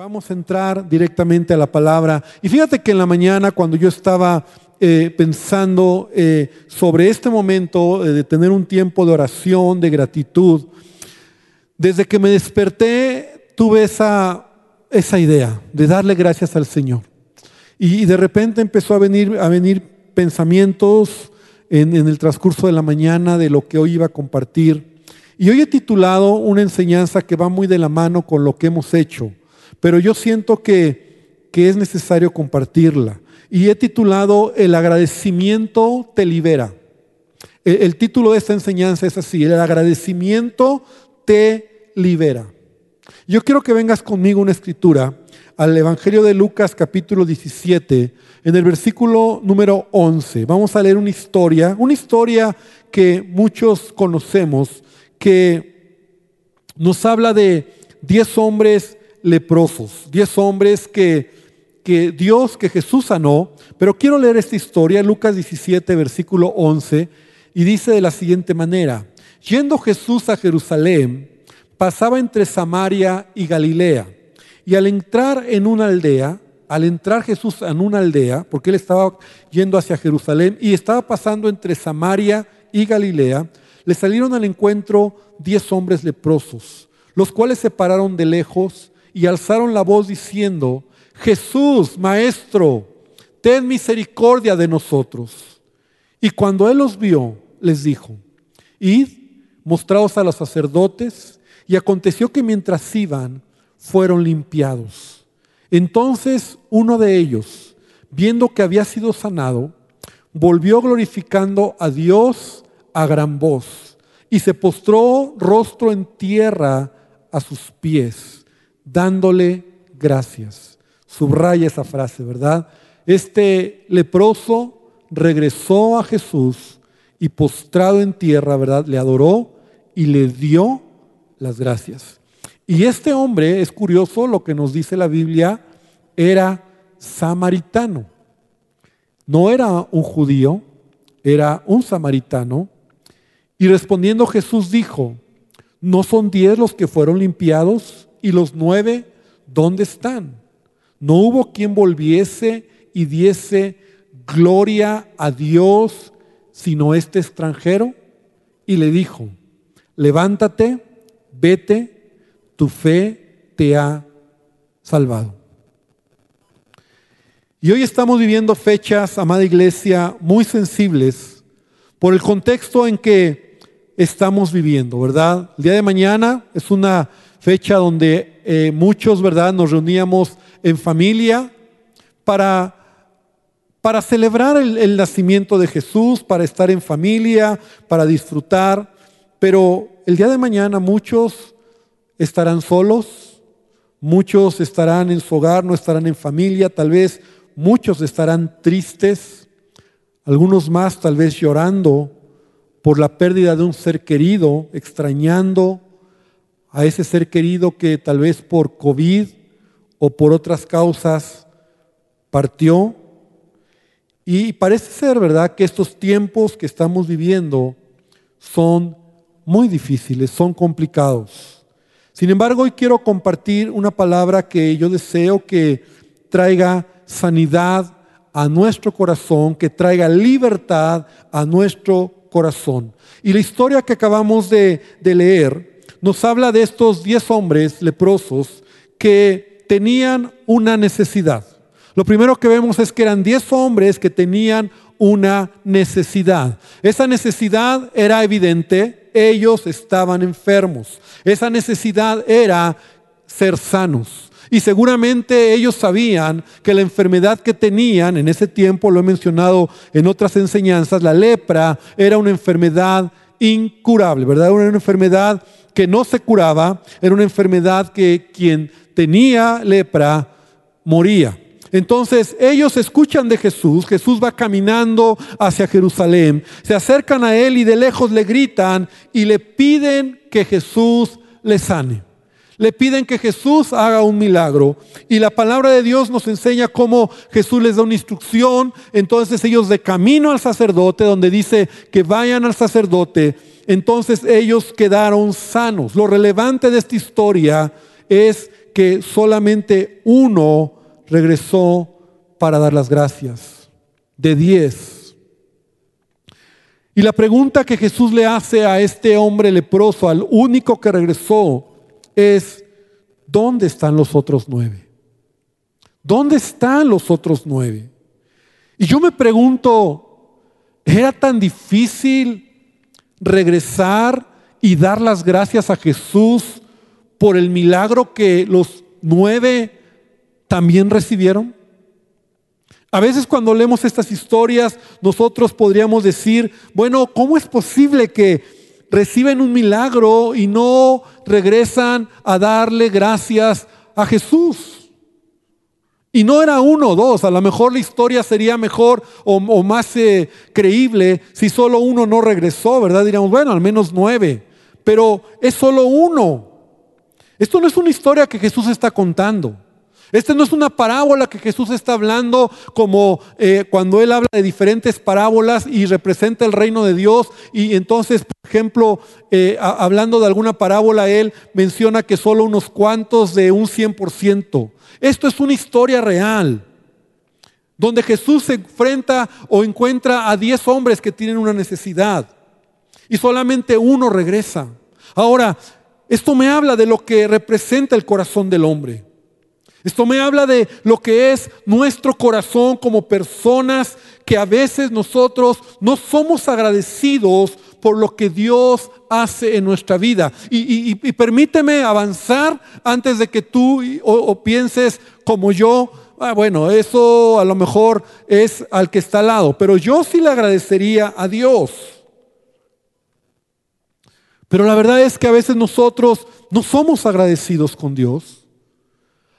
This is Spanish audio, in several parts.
vamos a entrar directamente a la palabra. Y fíjate que en la mañana cuando yo estaba eh, pensando eh, sobre este momento eh, de tener un tiempo de oración, de gratitud, desde que me desperté tuve esa, esa idea de darle gracias al Señor. Y, de repente empezó a venir, a venir pensamientos en, en el transcurso de la mañana de lo que hoy iba a compartir. Y hoy he titulado una enseñanza que va muy de la mano con lo que hemos hecho pero yo siento que, que es necesario compartirla. Y he titulado El agradecimiento te libera. El, el, título de esta enseñanza es así, el agradecimiento te libera. Yo quiero que vengas conmigo una escritura al Evangelio de Lucas capítulo 17, en el versículo número 11. Vamos a leer una historia, una historia que muchos conocemos, que nos habla de 10 hombres leprosos, diez hombres que, que Dios, que Jesús sanó. Pero quiero leer esta historia, Lucas 17, versículo 11, y dice de la siguiente manera, yendo Jesús a Jerusalén, pasaba entre Samaria y Galilea, y al entrar en una aldea, al entrar Jesús en una aldea, porque él estaba yendo hacia Jerusalén y estaba pasando entre Samaria y Galilea, le salieron al encuentro diez hombres leprosos, los cuales se pararon de lejos y alzaron la voz diciendo, Jesús, Maestro, ten misericordia de nosotros. Y cuando él los vio, les dijo, id, mostraos a los sacerdotes, y aconteció que mientras iban, fueron limpiados. Entonces uno de ellos, viendo que había sido sanado, volvió glorificando a Dios a gran voz, y se postró rostro en tierra a sus pies dándole gracias. Subraya esa frase, ¿verdad? Este leproso regresó a Jesús y postrado en tierra, ¿verdad? Le adoró y le dio las gracias. Y este hombre, es curioso lo que nos dice la Biblia, era samaritano. No era un judío, era un samaritano. Y respondiendo Jesús dijo, ¿no son diez los que fueron limpiados? ¿Y los nueve dónde están? No hubo quien volviese y diese gloria a Dios sino este extranjero. Y le dijo, levántate, vete, tu fe te ha salvado. Y hoy estamos viviendo fechas, amada iglesia, muy sensibles por el contexto en que estamos viviendo, ¿verdad? El día de mañana es una fecha donde eh, muchos, ¿verdad?, nos reuníamos en familia para, para celebrar el, el nacimiento de Jesús, para estar en familia, para disfrutar. Pero el día de mañana muchos estarán solos, muchos estarán en su hogar, no estarán en familia, tal vez muchos estarán tristes, algunos más tal vez llorando por la pérdida de un ser querido, extrañando a ese ser querido que tal vez por COVID o por otras causas partió. Y parece ser, ¿verdad?, que estos tiempos que estamos viviendo son muy difíciles, son complicados. Sin embargo, hoy quiero compartir una palabra que yo deseo que traiga sanidad a nuestro corazón, que traiga libertad a nuestro corazón. Y la historia que acabamos de, de leer nos habla de estos diez hombres leprosos que tenían una necesidad. Lo primero que vemos es que eran diez hombres que tenían una necesidad. Esa necesidad era evidente, ellos estaban enfermos. Esa necesidad era ser sanos. Y seguramente ellos sabían que la enfermedad que tenían en ese tiempo, lo he mencionado en otras enseñanzas, la lepra era una enfermedad incurable, ¿verdad? Era una enfermedad que no se curaba, era una enfermedad que quien tenía lepra moría. Entonces ellos escuchan de Jesús, Jesús va caminando hacia Jerusalén, se acercan a él y de lejos le gritan y le piden que Jesús les sane. Le piden que Jesús haga un milagro y la palabra de Dios nos enseña cómo Jesús les da una instrucción. Entonces ellos de camino al sacerdote, donde dice que vayan al sacerdote, entonces ellos quedaron sanos. Lo relevante de esta historia es que solamente uno regresó para dar las gracias, de diez. Y la pregunta que Jesús le hace a este hombre leproso, al único que regresó, es, ¿dónde están los otros nueve? ¿Dónde están los otros nueve? Y yo me pregunto, ¿era tan difícil regresar y dar las gracias a Jesús por el milagro que los nueve también recibieron? A veces cuando leemos estas historias, nosotros podríamos decir, bueno, ¿cómo es posible que reciben un milagro y no regresan a darle gracias a Jesús? Y no era uno o dos, a lo mejor la historia sería mejor o, más eh, creíble si solo uno no regresó, ¿verdad? Diríamos, bueno, al menos nueve, pero es solo uno. Esto no es una historia que Jesús está contando. Esta no es una parábola que Jesús está hablando como eh, cuando Él habla de diferentes parábolas y representa el reino de Dios. Y entonces, por ejemplo, eh, hablando de alguna parábola, Él menciona que solo unos cuantos de un 100%. Esto es una historia real, donde Jesús se enfrenta o encuentra a 10 hombres que tienen una necesidad y solamente uno regresa. Ahora, esto me habla de lo que representa el corazón del hombre. Esto me habla de lo que es nuestro corazón como personas que a veces nosotros no somos agradecidos por lo que Dios hace en nuestra vida. Y, permíteme avanzar antes de que tú pienses como yo, ah, bueno, eso a lo mejor es al que está al lado, pero yo sí le agradecería a Dios. Pero la verdad es que a veces nosotros no somos agradecidos con Dios.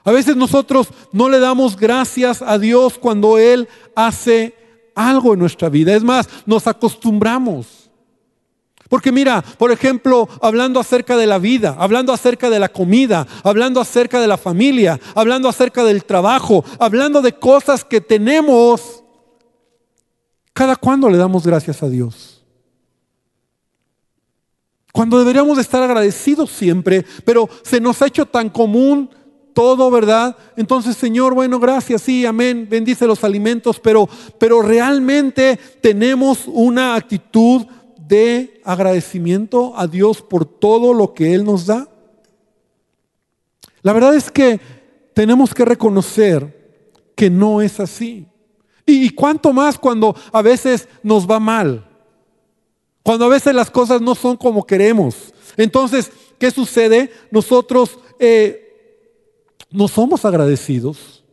A veces nosotros no le damos gracias a Dios cuando Él hace algo en nuestra vida. Es más, nos acostumbramos. Porque mira, por ejemplo, hablando acerca de la vida, hablando acerca de la comida, hablando acerca de la familia, hablando acerca del trabajo, hablando de cosas que tenemos, ¿cada cuándo le damos gracias a Dios? Cuando deberíamos estar agradecidos siempre, pero se nos ha hecho tan común todo, ¿verdad? Entonces, Señor, bueno, gracias, sí, amén, bendice los alimentos, pero, pero realmente tenemos una actitud de agradecimiento a Dios por todo lo que Él nos da. La verdad es que tenemos que reconocer que no es así. Y, y cuánto más cuando a veces nos va mal, cuando a veces las cosas no son como queremos. Entonces, ¿qué sucede? Nosotros eh, no somos agradecidos.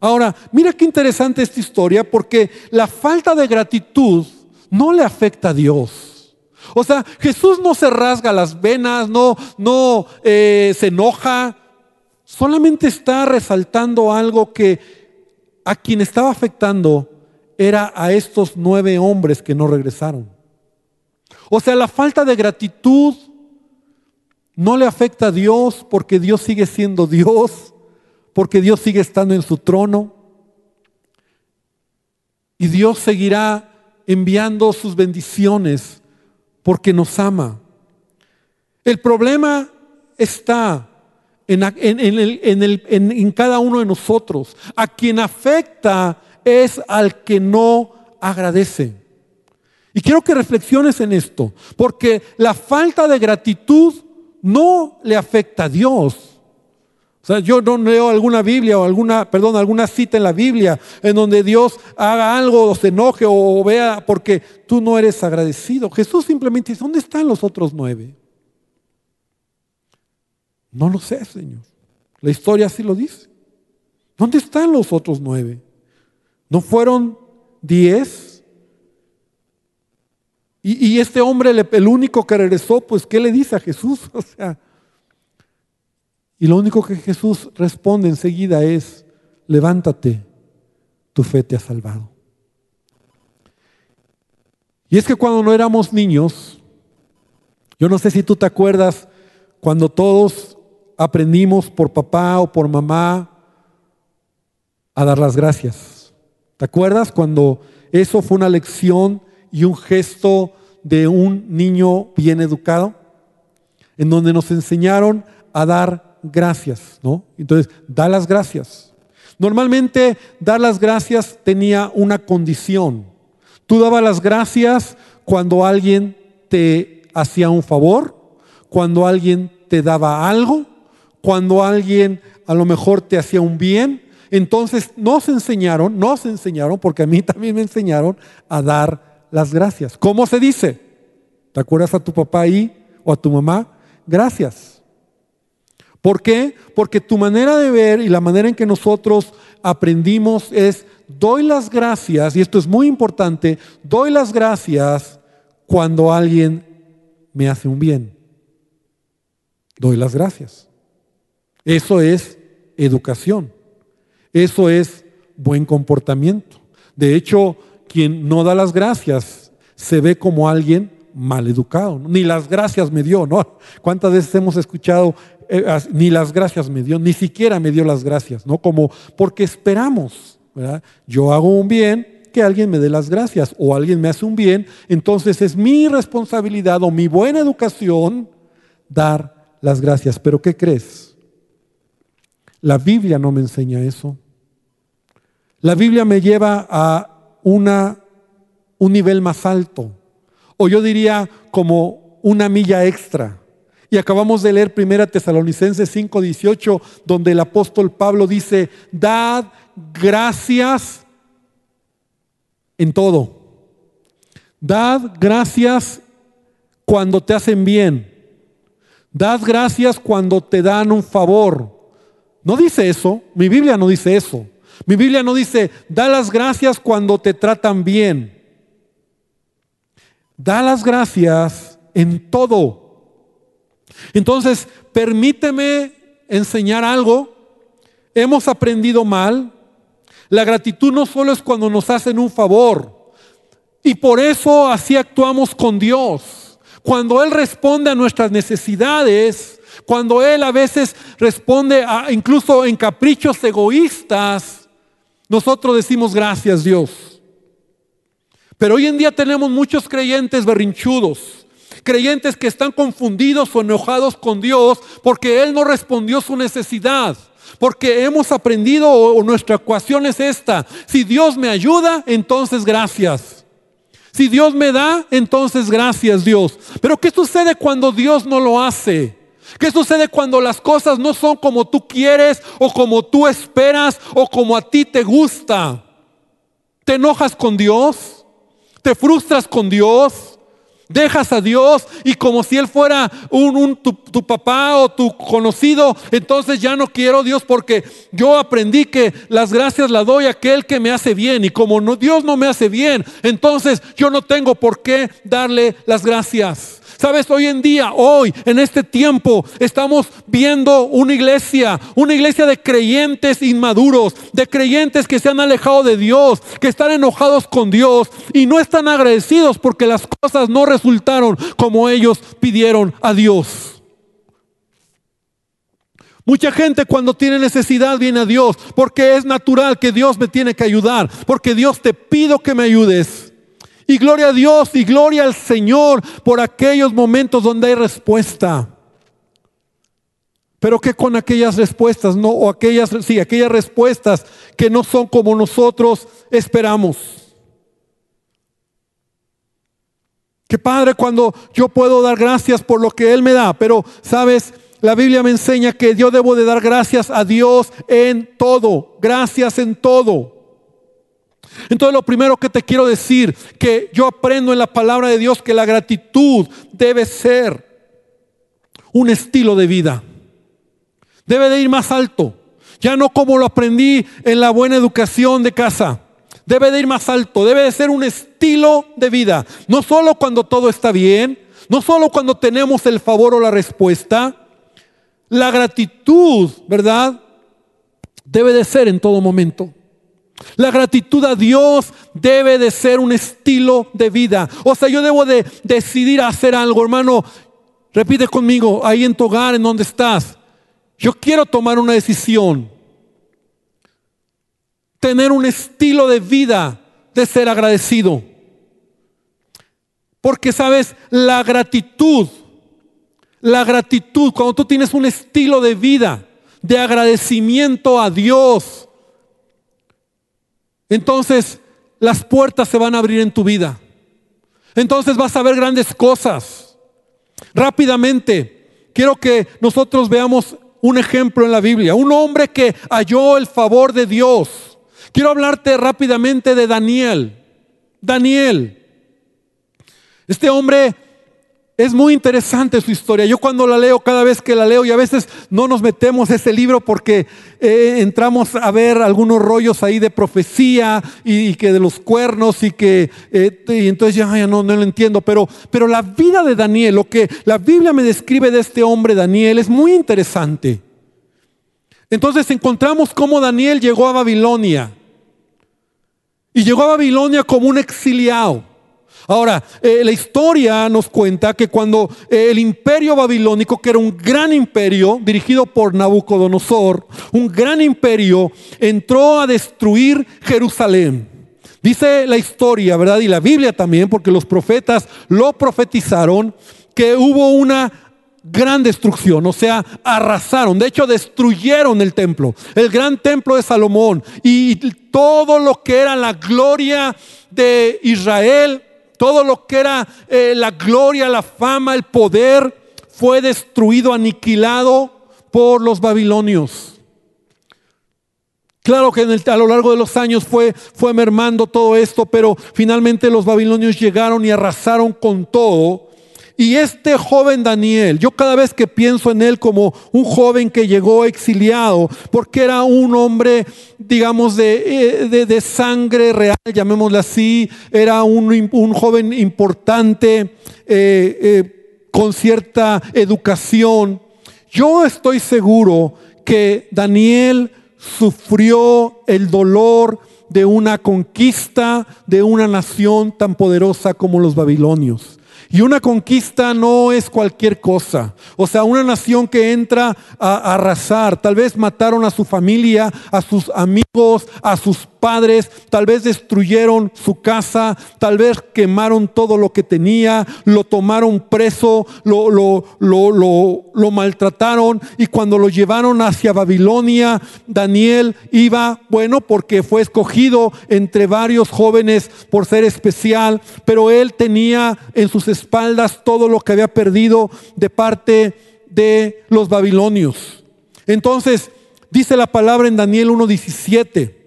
Ahora, mira qué interesante esta historia porque la falta de gratitud no le afecta a Dios. O sea, Jesús no se rasga las venas, no, no eh, se enoja, solamente está resaltando algo que a quien estaba afectando era a estos nueve hombres que no regresaron. O sea, la falta de gratitud no le afecta a Dios porque Dios sigue siendo Dios porque Dios sigue estando en su trono y Dios seguirá enviando sus bendiciones porque nos ama. El problema está en, en, cada uno de nosotros. A quien afecta es al que no agradece. Y quiero que reflexiones en esto, porque la falta de gratitud no le afecta a Dios, o sea, yo no leo alguna Biblia o alguna, perdón, alguna cita en la Biblia en donde Dios haga algo o se enoje o vea porque tú no eres agradecido. Jesús simplemente dice, ¿dónde están los otros nueve? No lo sé, Señor. La historia así lo dice. ¿Dónde están los otros nueve? ¿No fueron diez? Y, y este hombre, el único que regresó, pues, ¿qué le dice a Jesús? O sea, y lo único que Jesús responde enseguida es, levántate, tu fe te ha salvado. Y es que cuando no éramos niños, yo no sé si tú te acuerdas, cuando todos aprendimos por papá o por mamá a dar las gracias. ¿Te acuerdas cuando eso fue una lección y un gesto de un niño bien educado? En donde nos enseñaron a dar gracias, ¿no? Entonces, da las gracias. Normalmente dar las gracias tenía una condición. Tú dabas las gracias cuando alguien te hacía un favor, cuando alguien te daba algo, cuando alguien a lo mejor te hacía un bien. Entonces nos enseñaron, nos enseñaron, porque a mí también me enseñaron a dar las gracias. ¿Cómo se dice? ¿Te acuerdas a tu papá ahí o a tu mamá? Gracias. ¿Por qué? Porque tu manera de ver y la manera en que nosotros aprendimos es, doy las gracias, y esto es muy importante, doy las gracias cuando alguien me hace un bien. Doy las gracias. Eso es educación. Eso es buen comportamiento. De hecho, quien no da las gracias se ve como alguien mal educado. Ni las gracias me dio, ¿no? ¿Cuántas veces hemos escuchado, eh, ni las gracias me dio, ni siquiera me dio las gracias, ¿no? Como porque esperamos, ¿verdad? Yo hago un bien, que alguien me dé las gracias o alguien me hace un bien, entonces es mi responsabilidad o mi buena educación dar las gracias. Pero ¿qué crees? La Biblia no me enseña eso. La Biblia me lleva a una, un nivel más alto o yo diría como una milla extra. Y acabamos de leer 1 Tesalonicenses 5:18, donde el apóstol Pablo dice, dad gracias en todo. Dad gracias cuando te hacen bien. Dad gracias cuando te dan un favor. No dice eso, mi Biblia no dice eso. Mi Biblia no dice, da las gracias cuando te tratan bien. Da las gracias en todo. Entonces, permíteme enseñar algo. Hemos aprendido mal. La gratitud no solo es cuando nos hacen un favor. Y por eso así actuamos con Dios. Cuando Él responde a nuestras necesidades, cuando Él a veces responde a, incluso en caprichos egoístas, nosotros decimos gracias Dios. Pero hoy en día tenemos muchos creyentes berrinchudos, creyentes que están confundidos o enojados con Dios porque Él no respondió su necesidad. Porque hemos aprendido o nuestra ecuación es esta. Si Dios me ayuda, entonces gracias. Si Dios me da, entonces gracias Dios. Pero ¿qué sucede cuando Dios no lo hace? ¿Qué sucede cuando las cosas no son como tú quieres o como tú esperas o como a ti te gusta? ¿Te enojas con Dios? Te frustras con Dios, dejas a Dios y como si Él fuera un, tu, tu, papá o tu conocido, entonces ya no quiero Dios porque yo aprendí que las gracias las doy a aquel que me hace bien y como no, Dios no me hace bien, entonces yo no tengo por qué darle las gracias. Sabes, hoy en día, hoy, en este tiempo, estamos viendo una iglesia, una iglesia de creyentes inmaduros, de creyentes que se han alejado de Dios, que están enojados con Dios y no están agradecidos porque las cosas no resultaron como ellos pidieron a Dios. Mucha gente cuando tiene necesidad viene a Dios porque es natural que Dios me tiene que ayudar, porque Dios te pido que me ayudes. Y gloria a Dios y gloria al Señor por aquellos momentos donde hay respuesta. Pero que con aquellas respuestas, no, o aquellas, sí, aquellas respuestas que no son como nosotros esperamos. Que Padre, cuando yo puedo dar gracias por lo que Él me da, pero sabes, la Biblia me enseña que yo debo de dar gracias a Dios en todo, gracias en todo. Entonces lo primero que te quiero decir, que yo aprendo en la palabra de Dios que la gratitud debe ser un estilo de vida. Debe de ir más alto. Ya no como lo aprendí en la buena educación de casa. Debe de ir más alto. Debe de ser un estilo de vida. No solo cuando todo está bien. No solo cuando tenemos el favor o la respuesta. La gratitud, ¿verdad? Debe de ser en todo momento. La gratitud a Dios debe de ser un estilo de vida. O sea, yo debo de decidir hacer algo, hermano. Repite conmigo, ahí en tu hogar, en donde estás. Yo quiero tomar una decisión. Tener un estilo de vida de ser agradecido. Porque sabes, la gratitud, la gratitud, cuando tú tienes un estilo de vida de agradecimiento a Dios, entonces las puertas se van a abrir en tu vida. Entonces vas a ver grandes cosas. Rápidamente, quiero que nosotros veamos un ejemplo en la Biblia, un hombre que halló el favor de Dios. Quiero hablarte rápidamente de Daniel. Daniel. Este hombre es muy interesante su historia. Yo cuando la leo, cada vez que la leo, y a veces no nos metemos ese libro porque eh, entramos a ver algunos rollos ahí de profecía y, que de los cuernos y que eh, y entonces ya, no, no lo entiendo. Pero, pero la vida de Daniel, lo que la Biblia me describe de este hombre Daniel, es muy interesante. Entonces encontramos cómo Daniel llegó a Babilonia. Y llegó a Babilonia como un exiliado. Ahora, eh, la historia nos cuenta que cuando eh, el imperio babilónico, que era un gran imperio dirigido por Nabucodonosor, un gran imperio, entró a destruir Jerusalén. Dice la historia, ¿verdad? Y la Biblia también, porque los profetas lo profetizaron, que hubo una gran destrucción, o sea, arrasaron, de hecho destruyeron el templo, el gran templo de Salomón y todo lo que era la gloria de Israel, todo lo que era eh, la gloria, la fama, el poder, fue destruido, aniquilado por los babilonios. Claro que a lo largo de los años fue, fue mermando todo esto, pero finalmente los babilonios llegaron y arrasaron con todo y este joven Daniel, yo cada vez que pienso en él como un joven que llegó exiliado, porque era un hombre, digamos, de, eh, sangre real, llamémosle así, era un, joven importante, eh, eh, con cierta educación, yo estoy seguro que Daniel sufrió el dolor de una conquista de una nación tan poderosa como los babilonios. Y una conquista no es cualquier cosa. O sea, una nación que entra a arrasar, tal vez mataron a su familia, a sus amigos, a sus padres, tal vez destruyeron su casa, tal vez quemaron todo lo que tenía, lo tomaron preso, lo, lo, lo, lo, maltrataron y cuando lo llevaron hacia Babilonia, Daniel iba, bueno, porque fue escogido entre varios jóvenes por ser especial, pero él tenía en sus espaldas todo lo que había perdido de parte de los babilonios. Entonces, dice la palabra en Daniel 1.17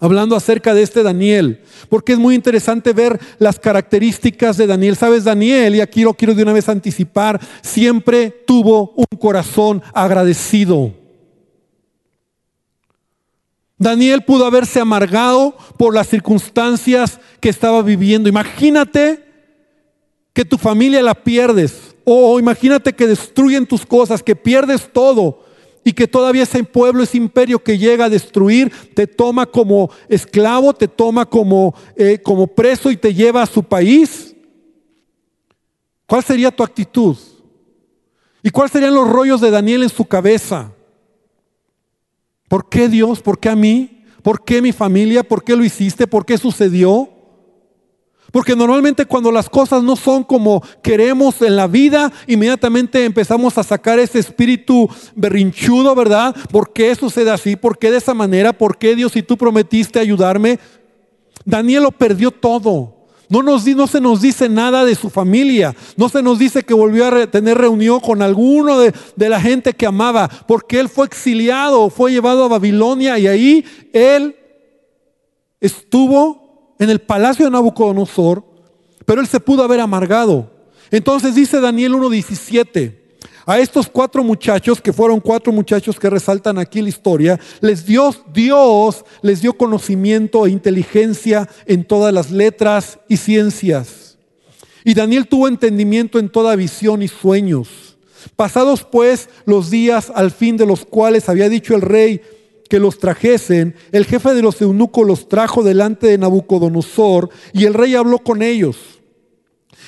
hablando acerca de este Daniel, porque es muy interesante ver las características de Daniel. Sabes, Daniel, y aquí lo quiero de una vez anticipar, siempre tuvo un corazón agradecido. Daniel pudo haberse amargado por las circunstancias que estaba viviendo. Imagínate que tu familia la pierdes, o imagínate que destruyen tus cosas, que pierdes todo y que todavía ese pueblo, ese imperio que llega a destruir, te toma como esclavo, te toma como, eh, como preso y te lleva a su país. ¿Cuál sería tu actitud? ¿Y cuáles serían los rollos de Daniel en su cabeza? ¿Por qué Dios? ¿Por qué a mí? ¿Por qué mi familia? ¿Por qué lo hiciste? ¿Por qué sucedió? Porque normalmente cuando las cosas no son como queremos en la vida, inmediatamente empezamos a sacar ese espíritu berrinchudo, ¿verdad? ¿Por qué sucede así? ¿Por qué de esa manera? ¿Por qué Dios, si tú prometiste ayudarme? Daniel lo perdió todo. No, nos, no se nos dice nada de su familia. No se nos dice que volvió a tener reunión con alguno de, de la gente que amaba. Porque él fue exiliado, fue llevado a Babilonia y ahí él estuvo en el palacio de Nabucodonosor, pero él se pudo haber amargado. Entonces dice Daniel 1.17, a estos cuatro muchachos, que fueron cuatro muchachos que resaltan aquí la historia, les dio Dios, les dio conocimiento e inteligencia en todas las letras y ciencias. Y Daniel tuvo entendimiento en toda visión y sueños. Pasados pues los días al fin de los cuales había dicho el rey, que los trajesen, el jefe de los eunucos los trajo delante de Nabucodonosor y el rey habló con ellos.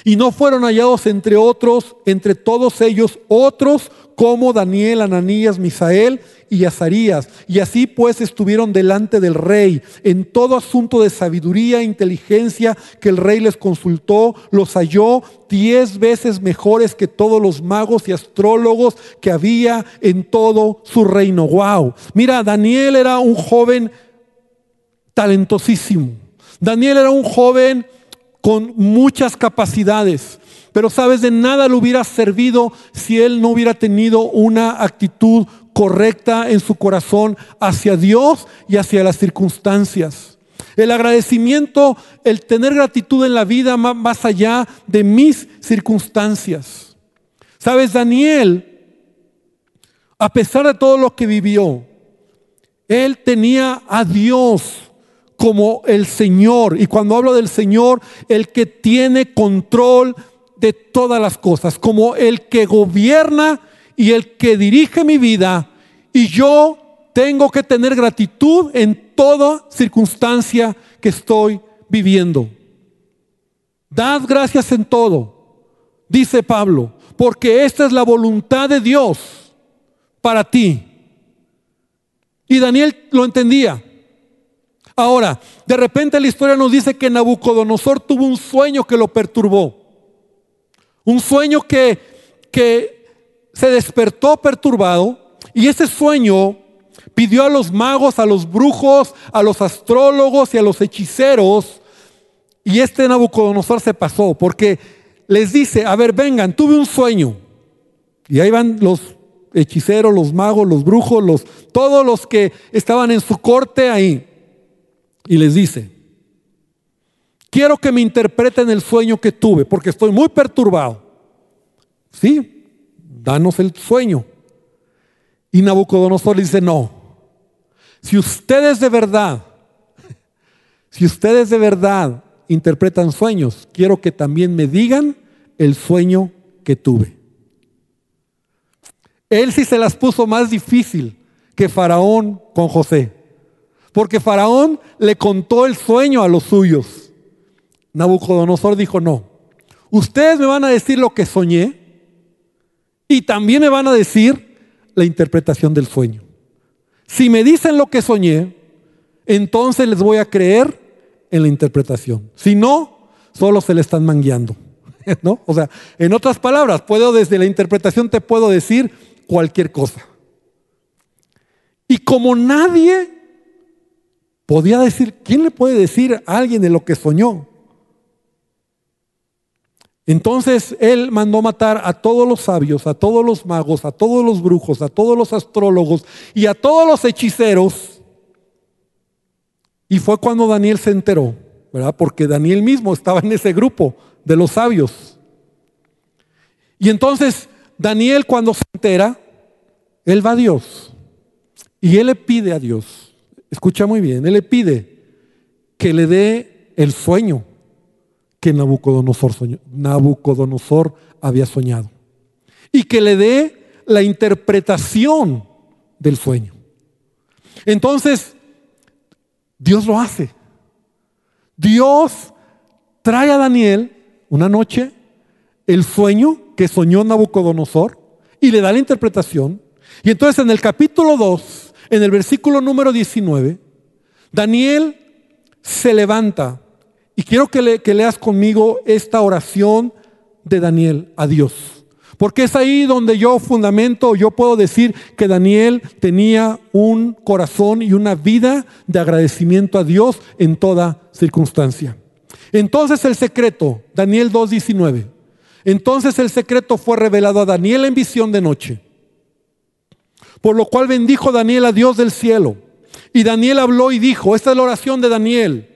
Y no fueron hallados entre otros, entre todos ellos, otros como Daniel, Ananías, Misael y Azarías. Y así pues estuvieron delante del rey en todo asunto de sabiduría e inteligencia que el rey les consultó, los halló diez veces mejores que todos los magos y astrólogos que había en todo su reino. Wow. Mira, Daniel era un joven talentosísimo. Daniel era un joven con muchas capacidades. Pero sabes, de nada le hubiera servido si él no hubiera tenido una actitud correcta en su corazón hacia Dios y hacia las circunstancias. El agradecimiento, el tener gratitud en la vida más allá de mis circunstancias. Sabes, Daniel, a pesar de todo lo que vivió, él tenía a Dios como el Señor. Y cuando hablo del Señor, el que tiene control de todas las cosas, como el que gobierna y el que dirige mi vida. Y yo tengo que tener gratitud en toda circunstancia que estoy viviendo. Dad gracias en todo, dice Pablo, porque esta es la voluntad de Dios para ti. Y Daniel lo entendía. Ahora, de repente la historia nos dice que Nabucodonosor tuvo un sueño que lo perturbó. Un sueño que, que se despertó perturbado y ese sueño pidió a los magos, a los brujos, a los astrólogos y a los hechiceros. Y este Nabucodonosor se pasó porque les dice, a ver, vengan, tuve un sueño. Y ahí van los hechiceros, los magos, los brujos, los, todos los que estaban en su corte ahí. Y les dice, quiero que me interpreten el sueño que tuve, porque estoy muy perturbado. Sí, danos el sueño. Y Nabucodonosor le dice, no, si ustedes de verdad, si ustedes de verdad interpretan sueños, quiero que también me digan el sueño que tuve. Él sí se las puso más difícil que Faraón con José, porque Faraón le contó el sueño a los suyos. Nabucodonosor dijo, no, ustedes me van a decir lo que soñé y también me van a decir la interpretación del sueño. Si me dicen lo que soñé, entonces les voy a creer en la interpretación. Si no, solo se le están mangueando. ¿No? O sea, en otras palabras, puedo desde la interpretación te puedo decir cualquier cosa. Y como nadie podía decir, ¿quién le puede decir a alguien de lo que soñó? Entonces él mandó matar a todos los sabios, a todos los magos, a todos los brujos, a todos los astrólogos y a todos los hechiceros. Y fue cuando Daniel se enteró, ¿verdad? Porque Daniel mismo estaba en ese grupo de los sabios. Y entonces Daniel cuando se entera, él va a Dios y él le pide a Dios, escucha muy bien, él le pide que le dé el sueño que Nabucodonosor, Nabucodonosor había soñado. Y que le dé la interpretación del sueño. Entonces, Dios lo hace. Dios trae a Daniel una noche el sueño que soñó Nabucodonosor y le da la interpretación. Y entonces en el capítulo 2, en el versículo número 19, Daniel se levanta y quiero que, leas conmigo esta oración de Daniel a Dios. Porque es ahí donde yo fundamento, yo puedo decir que Daniel tenía un corazón y una vida de agradecimiento a Dios en toda circunstancia. Entonces el secreto, Daniel 2.19, entonces el secreto fue revelado a Daniel en visión de noche. Por lo cual bendijo Daniel a Dios del cielo. Y Daniel habló y dijo, esta es la oración de Daniel.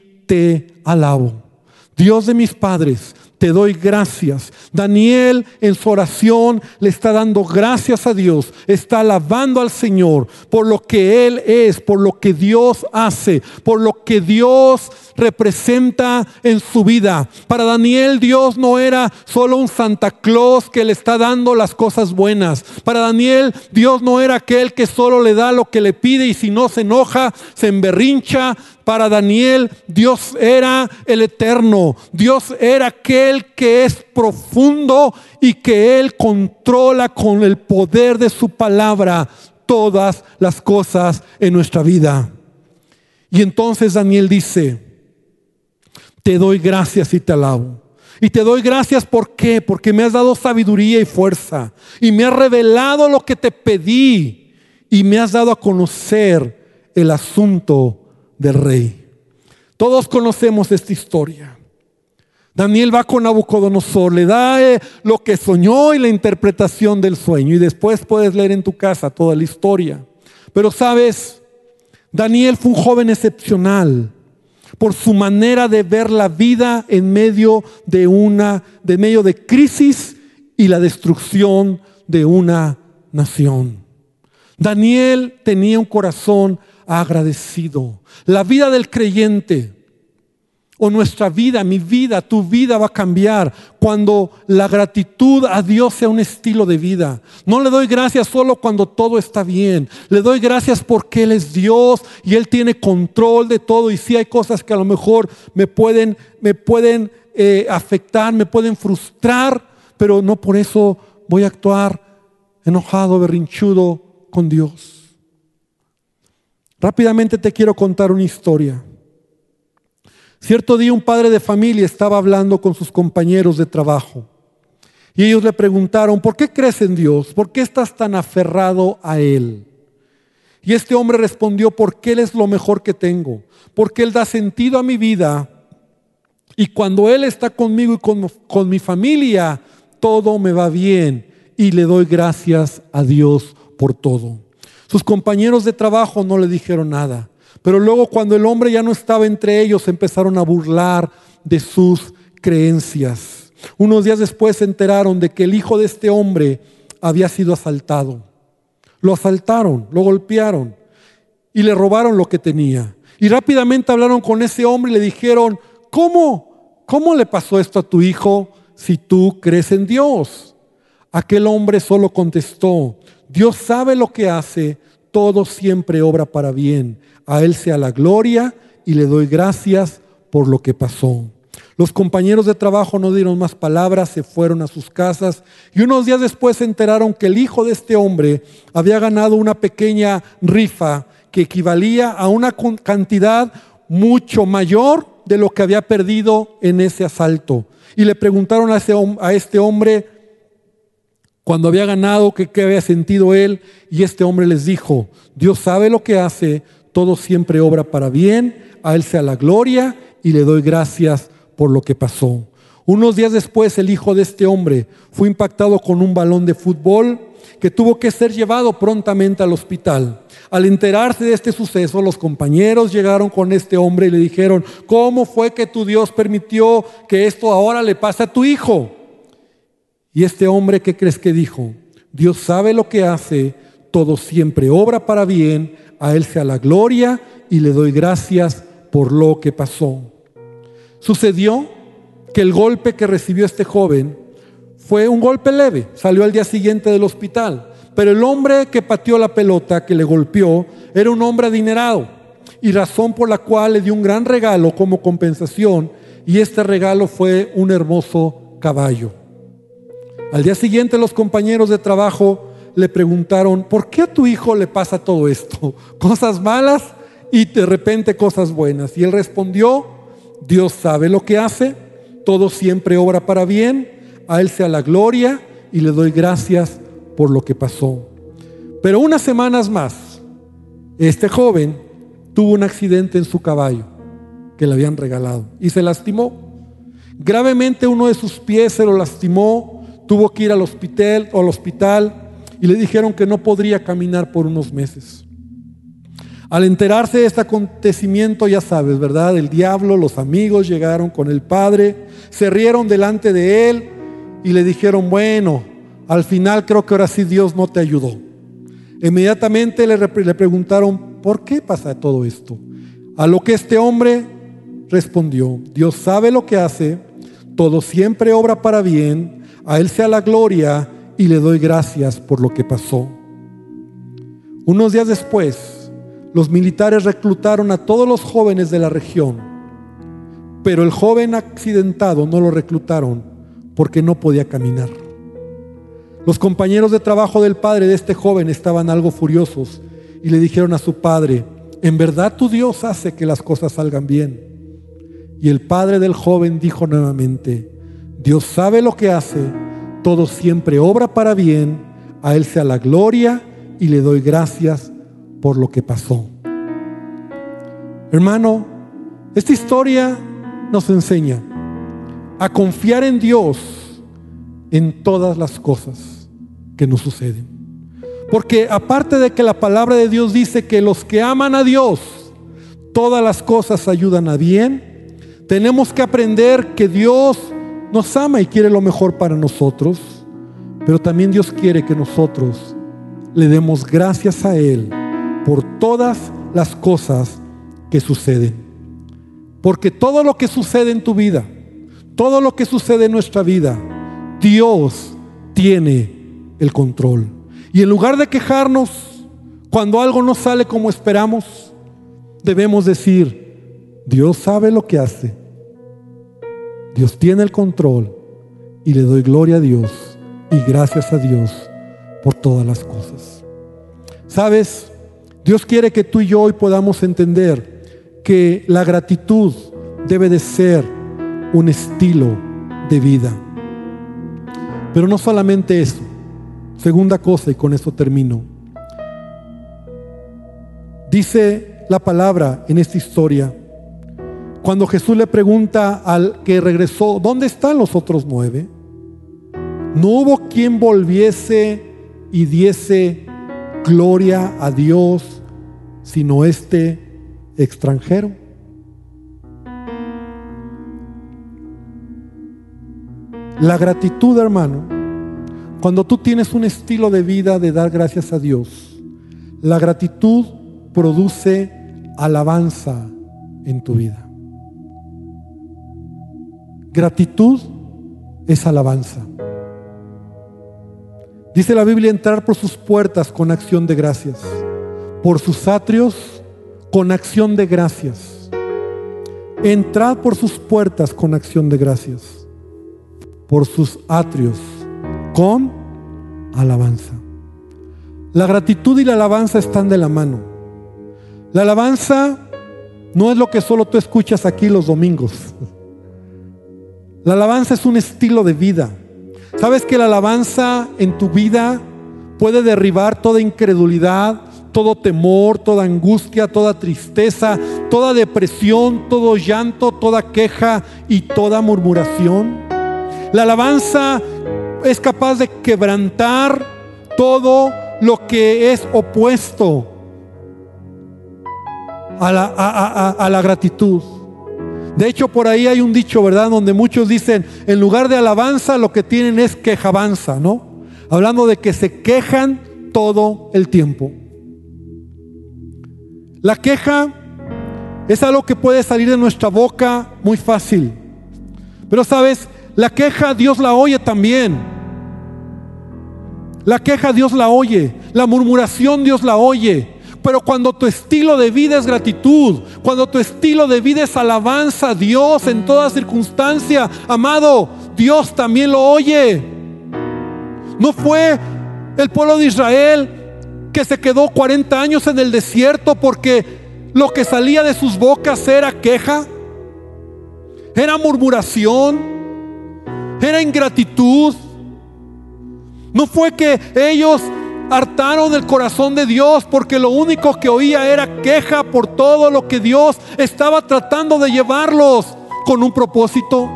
te alabo. Dios de mis padres, te doy gracias. Daniel en su oración le está dando gracias a Dios, está alabando al Señor por lo que Él es, por lo que Dios hace, por lo que Dios representa en su vida. Para Daniel Dios no era solo un Santa Claus que le está dando las cosas buenas. Para Daniel Dios no era aquel que solo le da lo que le pide y si no se enoja, se emberrincha. Para Daniel Dios era el eterno. Dios era aquel que es profundo y que Él controla con el poder de su palabra todas las cosas en nuestra vida. Y entonces Daniel dice, te doy gracias y te alabo. Y te doy gracias. Porque me has dado sabiduría y fuerza. Y me has revelado lo que te pedí. Y me has dado a conocer el asunto del rey. Todos conocemos esta historia. Daniel va con Nabucodonosor, le da eh, lo que soñó y la interpretación del sueño. Y después puedes leer en tu casa toda la historia. Pero sabes, Daniel fue un joven excepcional por su manera de ver la vida en medio de una, de medio de crisis y la destrucción de una nación. Daniel tenía un corazón agradecido. La vida del creyente o nuestra vida, mi vida, tu vida va a cambiar cuando la gratitud a Dios sea un estilo de vida. No le doy gracias solo cuando todo está bien. Le doy gracias porque Él es Dios y Él tiene control de todo. Y si hay cosas que a lo mejor me pueden, me pueden eh, afectar, me pueden frustrar, pero no por eso voy a actuar enojado, berrinchudo con Dios. Rápidamente te quiero contar una historia. Cierto día un padre de familia estaba hablando con sus compañeros de trabajo y ellos le preguntaron, ¿por qué crees en Dios? ¿Por qué estás tan aferrado a Él? Y este hombre respondió, porque Él es lo mejor que tengo, porque Él da sentido a mi vida y cuando Él está conmigo y con, con mi familia, todo me va bien y le doy gracias a Dios por todo. Sus compañeros de trabajo no le dijeron nada. Pero luego cuando el hombre ya no estaba entre ellos, empezaron a burlar de sus creencias. Unos días después se enteraron de que el hijo de este hombre había sido asaltado. Lo asaltaron, lo golpearon y le robaron lo que tenía. Y rápidamente hablaron con ese hombre y le dijeron, ¿cómo? ¿Cómo le pasó esto a tu hijo si tú crees en Dios? Aquel hombre solo contestó, Dios sabe lo que hace, todo siempre obra para bien. A Él sea la gloria y le doy gracias por lo que pasó. Los compañeros de trabajo no dieron más palabras, se fueron a sus casas y unos días después se enteraron que el hijo de este hombre había ganado una pequeña rifa que equivalía a una cantidad mucho mayor de lo que había perdido en ese asalto. Y le preguntaron a, a este hombre cuando había ganado, qué había sentido él, y este hombre les dijo, Dios sabe lo que hace, todo siempre obra para bien, a Él sea la gloria y le doy gracias por lo que pasó. Unos días después el hijo de este hombre fue impactado con un balón de fútbol que tuvo que ser llevado prontamente al hospital. Al enterarse de este suceso, los compañeros llegaron con este hombre y le dijeron, ¿cómo fue que tu Dios permitió que esto ahora le pase a tu hijo? Y este hombre, ¿qué crees que dijo? Dios sabe lo que hace, todo siempre obra para bien a Él sea la gloria y le doy gracias por lo que pasó. Sucedió que el golpe que recibió este joven fue un golpe leve, salió al día siguiente del hospital, pero el hombre que pateó la pelota, que le golpeó, era un hombre adinerado y razón por la cual le dio un gran regalo como compensación y este regalo fue un hermoso caballo. Al día siguiente los compañeros de trabajo le preguntaron, ¿por qué a tu hijo le pasa todo esto? Cosas malas y de repente cosas buenas. Y él respondió, Dios sabe lo que hace, todo siempre obra para bien, a Él sea la gloria y le doy gracias por lo que pasó. Pero unas semanas más, este joven tuvo un accidente en su caballo que le habían regalado y se lastimó. Gravemente uno de sus pies se lo lastimó, tuvo que ir al hospital, al hospital y le dijeron que no podría caminar por unos meses. Al enterarse de este acontecimiento, ya sabes, ¿verdad? El diablo, los amigos llegaron con el padre, se rieron delante de él y le dijeron, bueno, al final creo que ahora sí Dios no te ayudó. Inmediatamente le, le preguntaron, ¿por qué pasa todo esto? A lo que este hombre respondió, Dios sabe lo que hace, todo siempre obra para bien, a Él sea la gloria y le doy gracias por lo que pasó. Unos días después, los militares reclutaron a todos los jóvenes de la región, pero el joven accidentado no lo reclutaron porque no podía caminar. Los compañeros de trabajo del padre de este joven estaban algo furiosos y le dijeron a su padre, en verdad tu Dios hace que las cosas salgan bien. Y el padre del joven dijo nuevamente, Dios sabe lo que hace, todo siempre obra para bien, a Él sea la gloria y le doy gracias por lo que pasó. Hermano, esta historia nos enseña a confiar en Dios en todas las cosas que nos suceden. Porque aparte de que la palabra de Dios dice que los que aman a Dios, todas las cosas ayudan a bien, tenemos que aprender que Dios nos ama y quiere lo mejor para nosotros, pero también Dios quiere que nosotros le demos gracias a Él por todas las cosas que suceden. Porque todo lo que sucede en tu vida, todo lo que sucede en nuestra vida, Dios tiene el control. Y en lugar de quejarnos cuando algo no sale como esperamos, debemos decir, Dios sabe lo que hace. Dios tiene el control y le doy gloria a Dios y gracias a Dios por todas las cosas. ¿Sabes? Dios quiere que tú y yo hoy podamos entender que la gratitud debe de ser un estilo de vida. Pero no solamente eso. Segunda cosa, y con eso termino. Dice la palabra en esta historia, cuando Jesús le pregunta al que regresó, ¿dónde están los otros nueve? No hubo quien volviese y diese gloria a Dios, sino este extranjero. La gratitud, hermano, cuando tú tienes un estilo de vida de dar gracias a Dios, la gratitud produce alabanza en tu vida. Gratitud es alabanza. Dice la Biblia entrar por sus puertas con acción de gracias, por sus atrios con acción de gracias. Entrad por sus puertas con acción de gracias, por sus atrios con alabanza. La gratitud y la alabanza están de la mano. La alabanza no es lo que solo tú escuchas aquí los domingos. La alabanza es un estilo de vida. ¿Sabes que la alabanza en tu vida puede derribar toda incredulidad, todo temor, toda angustia, toda tristeza, toda depresión, todo llanto, toda queja y toda murmuración? La alabanza es capaz de quebrantar todo lo que es opuesto a la, gratitud. De hecho, por ahí hay un dicho, ¿verdad? Donde muchos dicen, en lugar de alabanza, lo que tienen es quejabanza, ¿no? Hablando de que se quejan todo el tiempo. La queja es algo que puede salir de nuestra boca muy fácil. Pero sabes, la queja Dios la oye también. La queja Dios la oye. La murmuración Dios la oye. Pero cuando tu estilo de vida es gratitud, cuando tu estilo de vida es alabanza a Dios en toda circunstancia, amado, Dios también lo oye. No fue el pueblo de Israel que se quedó 40 años en el desierto porque lo que salía de sus bocas era queja, era murmuración, era ingratitud. No fue que ellos hartaron el corazón de Dios porque lo único que oía era queja por todo lo que Dios estaba tratando de llevarlos con un propósito.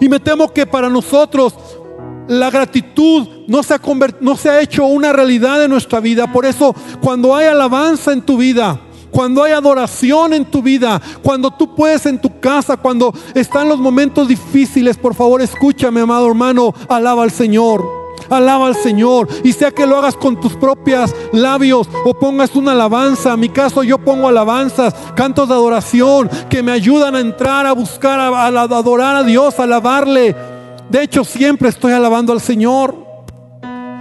Y me temo que para nosotros la gratitud no se, ha no se ha hecho una realidad en nuestra vida. Por eso cuando hay alabanza en tu vida, cuando hay adoración en tu vida, cuando tú puedes en tu casa, cuando están los momentos difíciles, por favor escúchame, amado hermano, alaba al Señor. Alaba al Señor. Y sea que lo hagas con tus propios labios o pongas una alabanza. En mi caso yo pongo alabanzas, cantos de adoración que me ayudan a entrar, a buscar, a, adorar a Dios, alabarle. De hecho, siempre estoy alabando al Señor.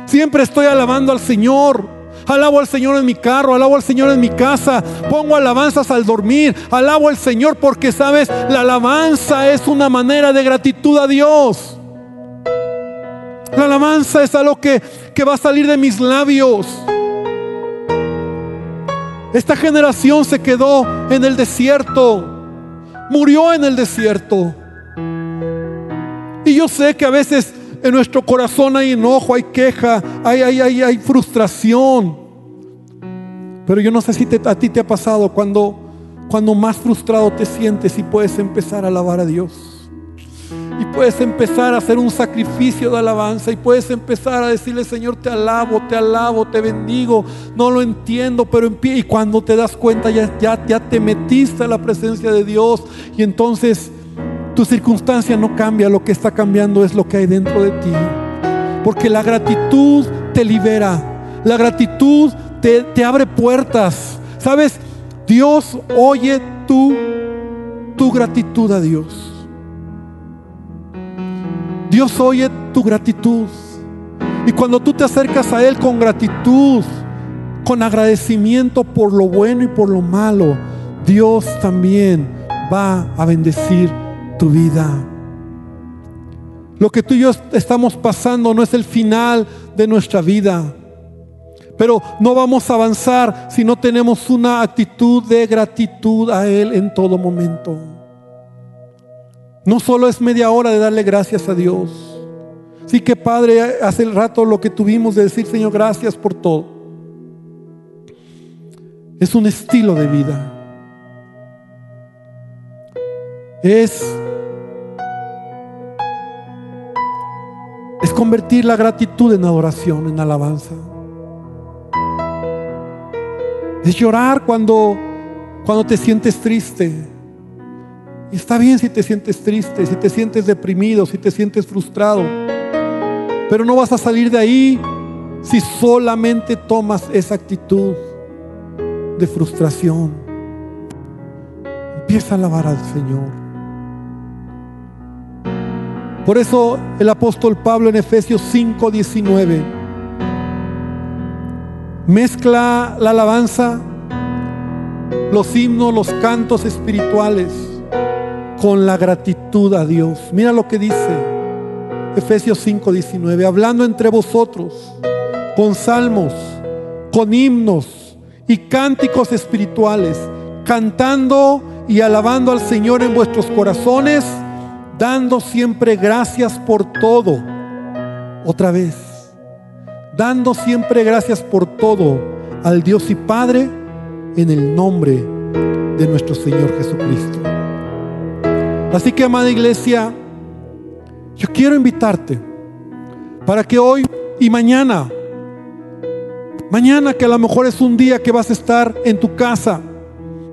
Siempre estoy alabando al Señor. Alabo al Señor en mi carro, alabo al Señor en mi casa, pongo alabanzas al dormir, alabo al Señor porque sabes, la alabanza es una manera de gratitud a Dios. La alabanza es algo que, que va a salir de mis labios. Esta generación se quedó en el desierto, murió en el desierto. Y yo sé que a veces en nuestro corazón hay enojo, hay queja, hay, hay, hay, frustración. Pero yo no sé si a ti te ha pasado cuando, cuando más frustrado te sientes y puedes empezar a alabar a Dios. Y puedes empezar a hacer un sacrificio de alabanza y puedes empezar a decirle, Señor, te alabo, te alabo, te bendigo. No lo entiendo, pero en pie. Y cuando te das cuenta, ya, ya, ya te metiste a la presencia de Dios. Y entonces tu circunstancia no cambia, lo que está cambiando es lo que hay dentro de ti. Porque la gratitud te libera. La gratitud te, te abre puertas. ¿Sabes? Dios oye tu, tu gratitud a Dios. Dios oye tu gratitud. Y cuando tú te acercas a Él con gratitud, con agradecimiento por lo bueno y por lo malo, Dios también va a bendecir tu vida. Lo que tú y yo estamos pasando no es el final de nuestra vida. Pero no vamos a avanzar si no tenemos una actitud de gratitud a Él en todo momento. No solo es media hora de darle gracias a Dios. Sí que Padre, hace el rato lo que tuvimos de decir, Señor, gracias por todo. Es un estilo de vida. Es es convertir la gratitud en adoración, en alabanza. Es llorar cuando cuando te sientes triste. Y está bien si te sientes triste, si te sientes deprimido, si te sientes frustrado. Pero no vas a salir de ahí si solamente tomas esa actitud de frustración. Empieza a alabar al Señor. Por eso el apóstol Pablo en Efesios 5:19 mezcla la alabanza, los himnos, los cantos espirituales con la gratitud a Dios. Mira lo que dice Efesios 5:19, hablando entre vosotros con salmos, con himnos y cánticos espirituales, cantando y alabando al Señor en vuestros corazones, dando siempre gracias por todo. Otra vez, dando siempre gracias por todo al Dios y Padre en el nombre de nuestro Señor Jesucristo. Así que, amada iglesia, yo quiero invitarte para que hoy y mañana, mañana que a lo mejor es un día que vas a estar en tu casa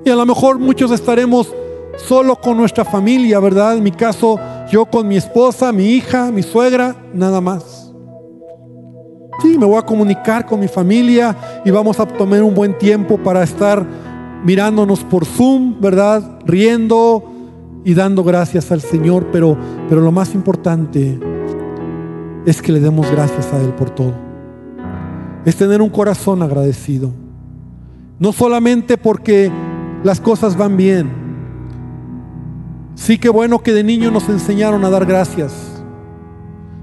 y a lo mejor muchos estaremos solo con nuestra familia, ¿verdad? En mi caso, yo con mi esposa, mi hija, mi suegra, nada más. Sí, me voy a comunicar con mi familia y vamos a tomar un buen tiempo para estar mirándonos por Zoom, ¿verdad? Riendo, y dando gracias al Señor, pero, pero lo más importante es que le demos gracias a Él por todo. Es tener un corazón agradecido. No solamente porque las cosas van bien. Sí que bueno que de niño nos enseñaron a dar gracias.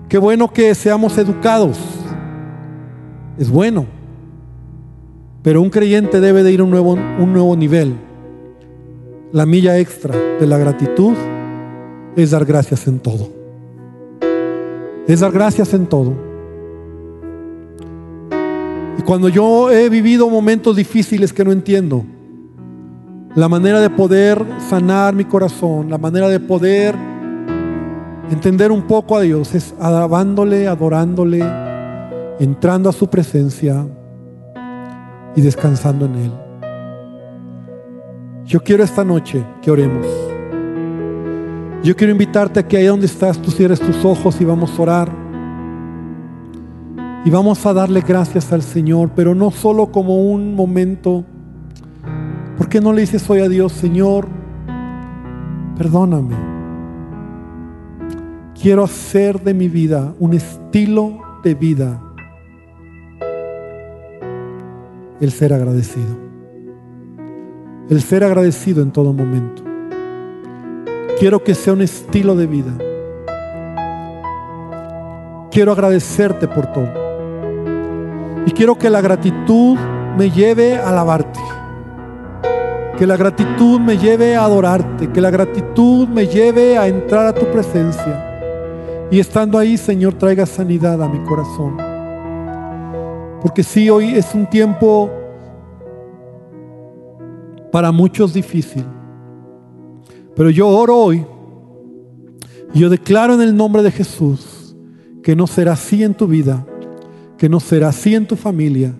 Qué bueno que seamos educados. Es bueno. Pero un creyente debe de ir a un nuevo, un nuevo nivel la milla extra de la gratitud es dar gracias en todo. Es dar gracias en todo. Y cuando yo he vivido momentos difíciles que no entiendo, la manera de poder sanar mi corazón, la manera de poder entender un poco a Dios es alabándole, adorándole, entrando a su presencia y descansando en Él. Yo quiero esta noche que oremos. Yo quiero invitarte a que ahí donde estás, tú cierres tus ojos y vamos a orar. Y vamos a darle gracias al Señor, pero no solo como un momento. ¿Por qué no le dices hoy a Dios, Señor, perdóname? Quiero hacer de mi vida un estilo de vida el ser agradecido. El ser agradecido en todo momento. Quiero que sea un estilo de vida. Quiero agradecerte por todo. Y quiero que la gratitud me lleve a alabarte. Que la gratitud me lleve a adorarte. Que la gratitud me lleve a entrar a tu presencia. Y estando ahí, Señor, traiga sanidad a mi corazón. Porque sí, hoy es un tiempo para muchos difícil. Pero yo oro hoy y yo declaro en el nombre de Jesús que no será así en tu vida, que no será así en tu familia.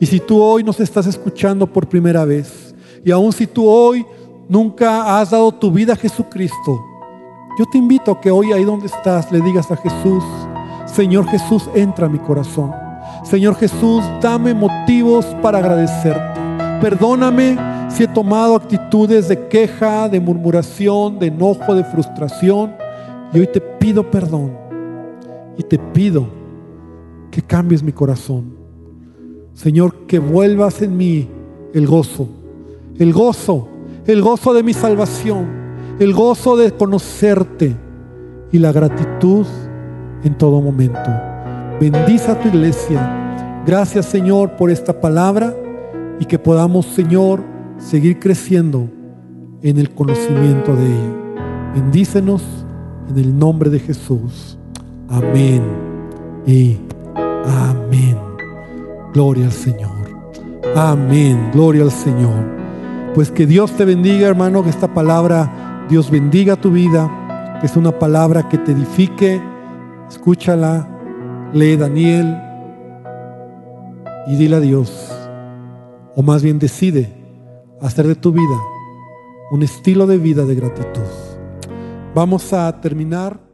Y si tú hoy nos estás escuchando por primera vez, y aun si tú hoy nunca has dado tu vida a Jesucristo, yo te invito a que hoy ahí donde estás le digas a Jesús, Señor Jesús, entra a mi corazón. Señor Jesús, dame motivos para agradecerte. Perdóname si he tomado actitudes de queja, de murmuración, de enojo, de frustración. Y hoy te pido perdón. Y te pido que cambies mi corazón. Señor, que vuelvas en mí el gozo. El gozo. El gozo de mi salvación. El gozo de conocerte. Y la gratitud en todo momento. Bendice a tu iglesia. Gracias Señor por esta palabra y que podamos Señor seguir creciendo en el conocimiento de ella. Bendícenos en el nombre de Jesús. Amén y amén. Gloria al Señor. Amén. Gloria al Señor. Pues que Dios te bendiga, hermano, que esta palabra, Dios bendiga tu vida, que es una palabra que te edifique. Escúchala lee Daniel y dile a Dios, o más bien decide hacer de tu vida un estilo de vida de gratitud. Vamos a terminar